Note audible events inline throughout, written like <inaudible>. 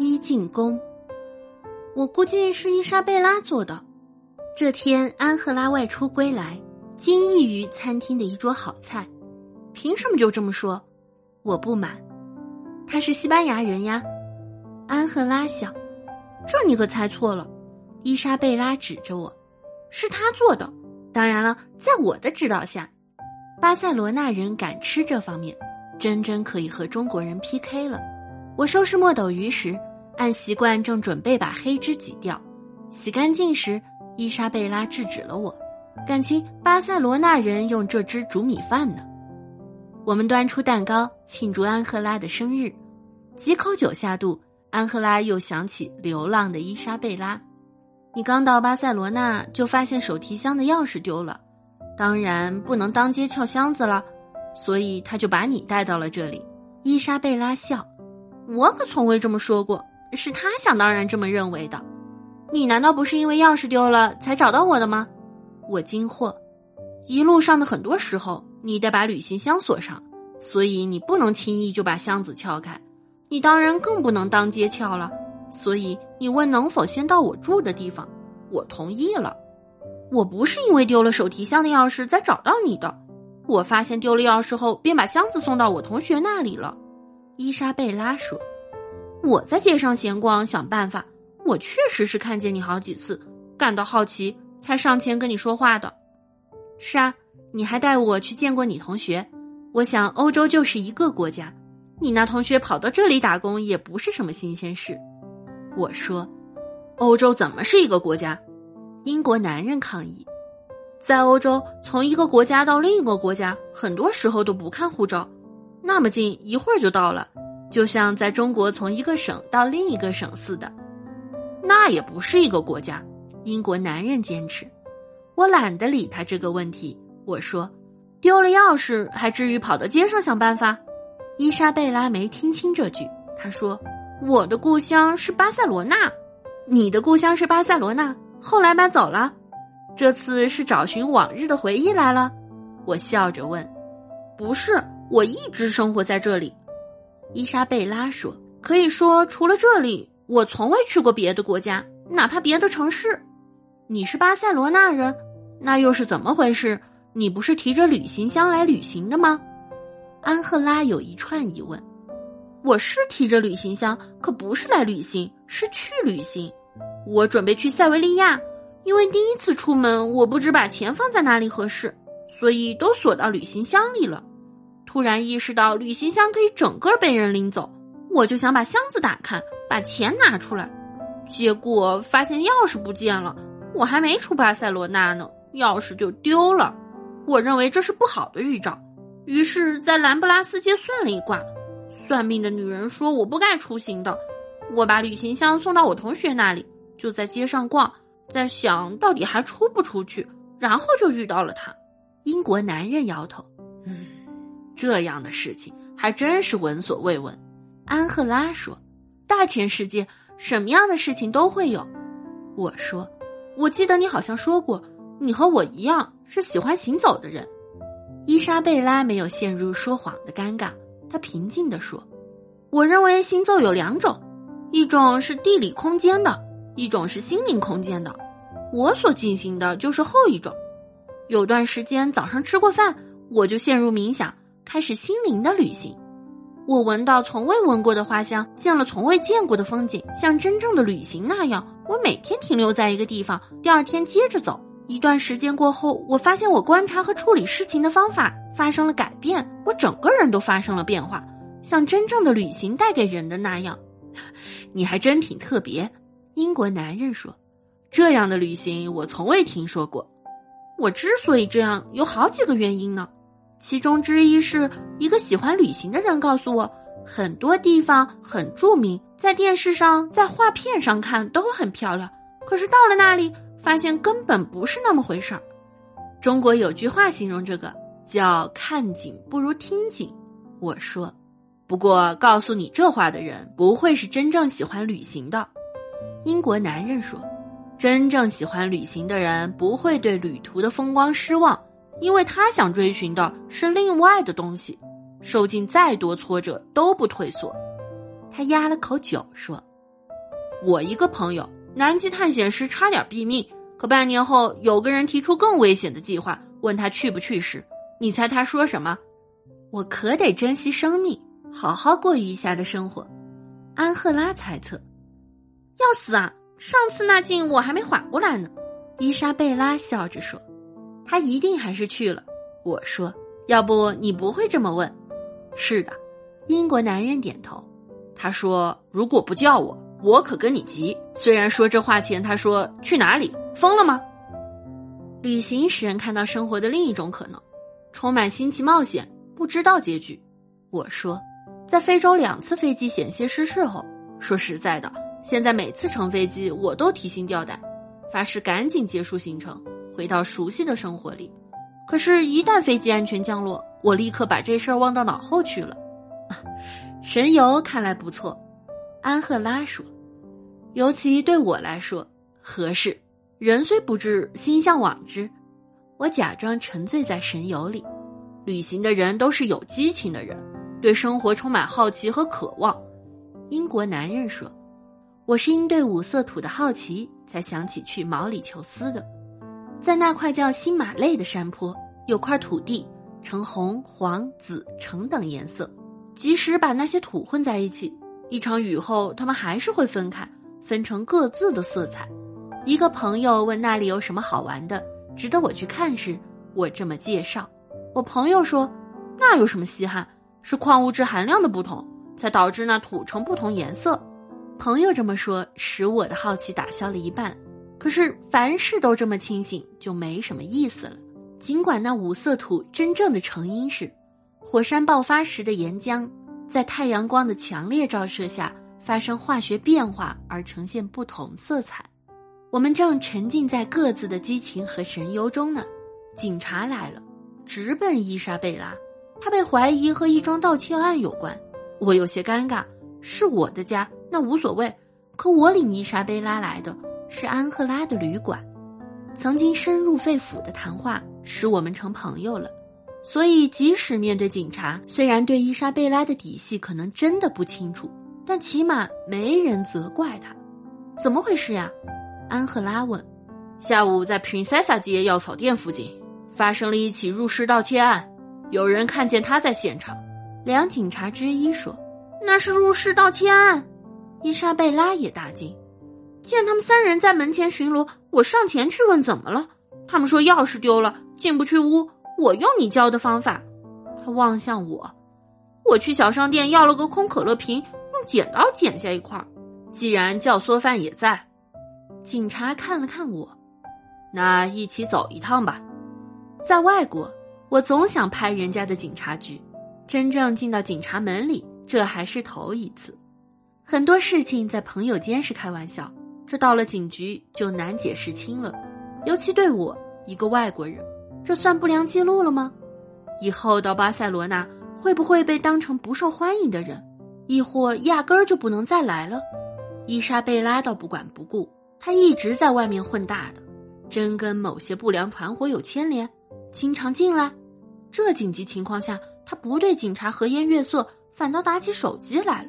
一进宫。我估计是伊莎贝拉做的。这天，安赫拉外出归来，惊异于餐厅的一桌好菜。凭什么就这么说？我不满。他是西班牙人呀。安赫拉想，这你可猜错了。伊莎贝拉指着我，是他做的。当然了，在我的指导下，巴塞罗那人敢吃这方面，真真可以和中国人 PK 了。我收拾墨斗鱼时，按习惯正准备把黑汁挤掉，洗干净时，伊莎贝拉制止了我。感情巴塞罗那人用这汁煮米饭呢。我们端出蛋糕庆祝安赫拉的生日，几口酒下肚，安赫拉又想起流浪的伊莎贝拉。你刚到巴塞罗那就发现手提箱的钥匙丢了，当然不能当街撬箱子了，所以他就把你带到了这里。伊莎贝拉笑，我可从未这么说过，是他想当然这么认为的。你难道不是因为钥匙丢了才找到我的吗？我惊惑。一路上的很多时候，你得把旅行箱锁上，所以你不能轻易就把箱子撬开。你当然更不能当街撬了。所以你问能否先到我住的地方，我同意了。我不是因为丢了手提箱的钥匙才找到你的，我发现丢了钥匙后便把箱子送到我同学那里了。伊莎贝拉说：“我在街上闲逛，想办法。我确实是看见你好几次，感到好奇才上前跟你说话的。是啊，你还带我去见过你同学。我想欧洲就是一个国家，你那同学跑到这里打工也不是什么新鲜事。”我说：“欧洲怎么是一个国家？”英国男人抗议：“在欧洲，从一个国家到另一个国家，很多时候都不看护照，那么近，一会儿就到了，就像在中国从一个省到另一个省似的。那也不是一个国家。”英国男人坚持。我懒得理他这个问题。我说：“丢了钥匙，还至于跑到街上想办法？”伊莎贝拉没听清这句，她说。我的故乡是巴塞罗那，你的故乡是巴塞罗那，后来搬走了，这次是找寻往日的回忆来了。我笑着问：“不是，我一直生活在这里。”伊莎贝拉说：“可以说，除了这里，我从未去过别的国家，哪怕别的城市。你是巴塞罗那人，那又是怎么回事？你不是提着旅行箱来旅行的吗？”安赫拉有一串疑问。我是提着旅行箱，可不是来旅行，是去旅行。我准备去塞维利亚，因为第一次出门，我不知把钱放在哪里合适，所以都锁到旅行箱里了。突然意识到旅行箱可以整个被人拎走，我就想把箱子打开，把钱拿出来，结果发现钥匙不见了。我还没出巴塞罗那呢，钥匙就丢了。我认为这是不好的预兆，于是，在兰布拉斯街算了一卦。算命的女人说：“我不该出行的。”我把旅行箱送到我同学那里，就在街上逛，在想到底还出不出去，然后就遇到了他。英国男人摇头：“，这样的事情还真是闻所未闻。”安赫拉说：“大千世界，什么样的事情都会有。”我说：“我记得你好像说过，你和我一样是喜欢行走的人。”伊莎贝拉没有陷入说谎的尴尬。她平静地说：“我认为行走有两种，一种是地理空间的，一种是心灵空间的。我所进行的就是后一种。有段时间早上吃过饭，我就陷入冥想，开始心灵的旅行。我闻到从未闻过的花香，见了从未见过的风景，像真正的旅行那样。我每天停留在一个地方，第二天接着走。一段时间过后，我发现我观察和处理事情的方法。”发生了改变，我整个人都发生了变化，像真正的旅行带给人的那样。你还真挺特别，英国男人说。这样的旅行我从未听说过。我之所以这样，有好几个原因呢。其中之一是一个喜欢旅行的人告诉我，很多地方很著名，在电视上、在画片上看都很漂亮，可是到了那里，发现根本不是那么回事儿。中国有句话形容这个。叫看景不如听景，我说。不过告诉你这话的人不会是真正喜欢旅行的。英国男人说，真正喜欢旅行的人不会对旅途的风光失望，因为他想追寻的是另外的东西，受尽再多挫折都不退缩。他压了口酒说：“我一个朋友南极探险时差点毙命，可半年后有个人提出更危险的计划，问他去不去时，你猜他说什么？我可得珍惜生命，好好过余下的生活。安赫拉猜测。要死啊！上次那劲我还没缓过来呢。伊莎贝拉笑着说：“他一定还是去了。”我说：“要不你不会这么问？”是的，英国男人点头。他说：“如果不叫我，我可跟你急。”虽然说这话前他说：“去哪里？疯了吗？”旅行使人看到生活的另一种可能，充满新奇冒险，不知道结局。我说：“在非洲两次飞机险些失事后，说实在的。”现在每次乘飞机，我都提心吊胆，发誓赶紧结束行程，回到熟悉的生活里。可是，一旦飞机安全降落，我立刻把这事儿忘到脑后去了。神游看来不错，安赫拉说，尤其对我来说合适。人虽不至，心向往之。我假装沉醉在神游里。旅行的人都是有激情的人，对生活充满好奇和渴望。英国男人说。我是因对五色土的好奇，才想起去毛里求斯的。在那块叫新马累的山坡，有块土地呈红、黄、紫、橙等颜色。即使把那些土混在一起，一场雨后，它们还是会分开，分成各自的色彩。一个朋友问那里有什么好玩的，值得我去看时，我这么介绍。我朋友说：“那有什么稀罕？是矿物质含量的不同，才导致那土呈不同颜色。”朋友这么说，使我的好奇打消了一半。可是凡事都这么清醒，就没什么意思了。尽管那五色土真正的成因是，火山爆发时的岩浆在太阳光的强烈照射下发生化学变化而呈现不同色彩。我们正沉浸在各自的激情和神游中呢。警察来了，直奔伊莎贝拉。他被怀疑和一桩盗窃案有关。我有些尴尬，是我的家。那无所谓，可我领伊莎贝拉来的是安赫拉的旅馆，曾经深入肺腑的谈话使我们成朋友了，所以即使面对警察，虽然对伊莎贝拉的底细可能真的不清楚，但起码没人责怪他。怎么回事呀？安赫拉问。下午在 Princesa 街药草店附近发生了一起入室盗窃案，有人看见他在现场。两警察之一说：“那是入室盗窃案。”伊莎贝拉也大惊，见他们三人在门前巡逻，我上前去问怎么了。他们说钥匙丢了，进不去屋。我用你教的方法。他望向我，我去小商店要了个空可乐瓶，用剪刀剪下一块。既然教唆犯也在，警察看了看我，那一起走一趟吧。在外国，我总想拍人家的警察局，真正进到警察门里，这还是头一次。很多事情在朋友间是开玩笑，这到了警局就难解释清了。尤其对我一个外国人，这算不良记录了吗？以后到巴塞罗那会不会被当成不受欢迎的人，亦或压根儿就不能再来了？伊莎贝拉倒不管不顾，她一直在外面混大的，真跟某些不良团伙有牵连，经常进来。这紧急情况下，他不对警察和颜悦色，反倒打起手机来了。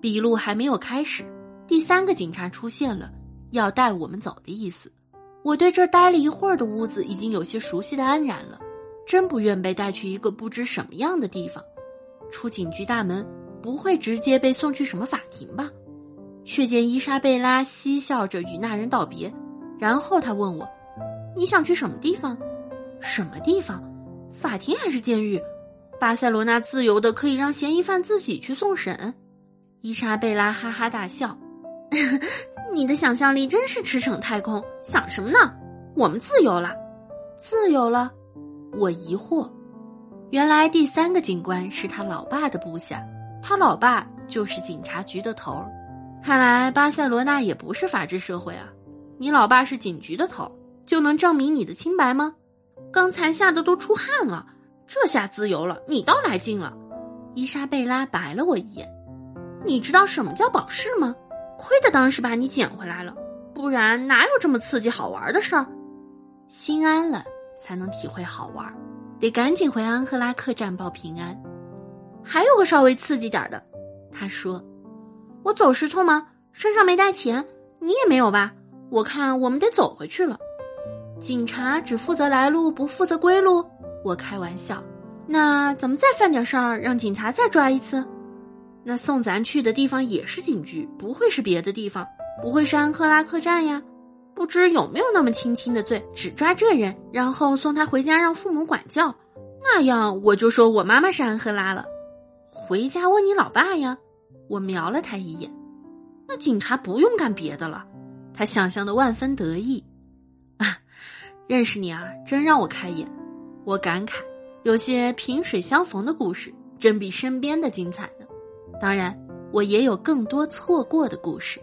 笔录还没有开始，第三个警察出现了，要带我们走的意思。我对这待了一会儿的屋子已经有些熟悉的安然了，真不愿被带去一个不知什么样的地方。出警局大门，不会直接被送去什么法庭吧？却见伊莎贝拉嬉笑着与那人道别，然后他问我：“你想去什么地方？什么地方？法庭还是监狱？巴塞罗那自由的可以让嫌疑犯自己去送审。”伊莎贝拉哈哈大笑：“ <laughs> 你的想象力真是驰骋太空，想什么呢？我们自由了，自由了。”我疑惑，原来第三个警官是他老爸的部下，他老爸就是警察局的头儿。看来巴塞罗那也不是法治社会啊！你老爸是警局的头，就能证明你的清白吗？刚才吓得都出汗了，这下自由了，你倒来劲了。伊莎贝拉白了我一眼。你知道什么叫保释吗？亏的当时把你捡回来了，不然哪有这么刺激好玩的事儿？心安了才能体会好玩，得赶紧回安赫拉客栈报平安。还有个稍微刺激点的，他说：“我走时匆忙，身上没带钱，你也没有吧？我看我们得走回去了。警察只负责来路，不负责归路。我开玩笑。那咱们再犯点事儿，让警察再抓一次。那送咱去的地方也是警局，不会是别的地方，不会是安赫拉客栈呀？不知有没有那么轻轻的罪，只抓这人，然后送他回家让父母管教。那样我就说我妈妈是安赫拉了。回家问你老爸呀。我瞄了他一眼。那警察不用干别的了。他想象的万分得意。啊，认识你啊，真让我开眼。我感慨，有些萍水相逢的故事，真比身边的精彩呢。当然，我也有更多错过的故事。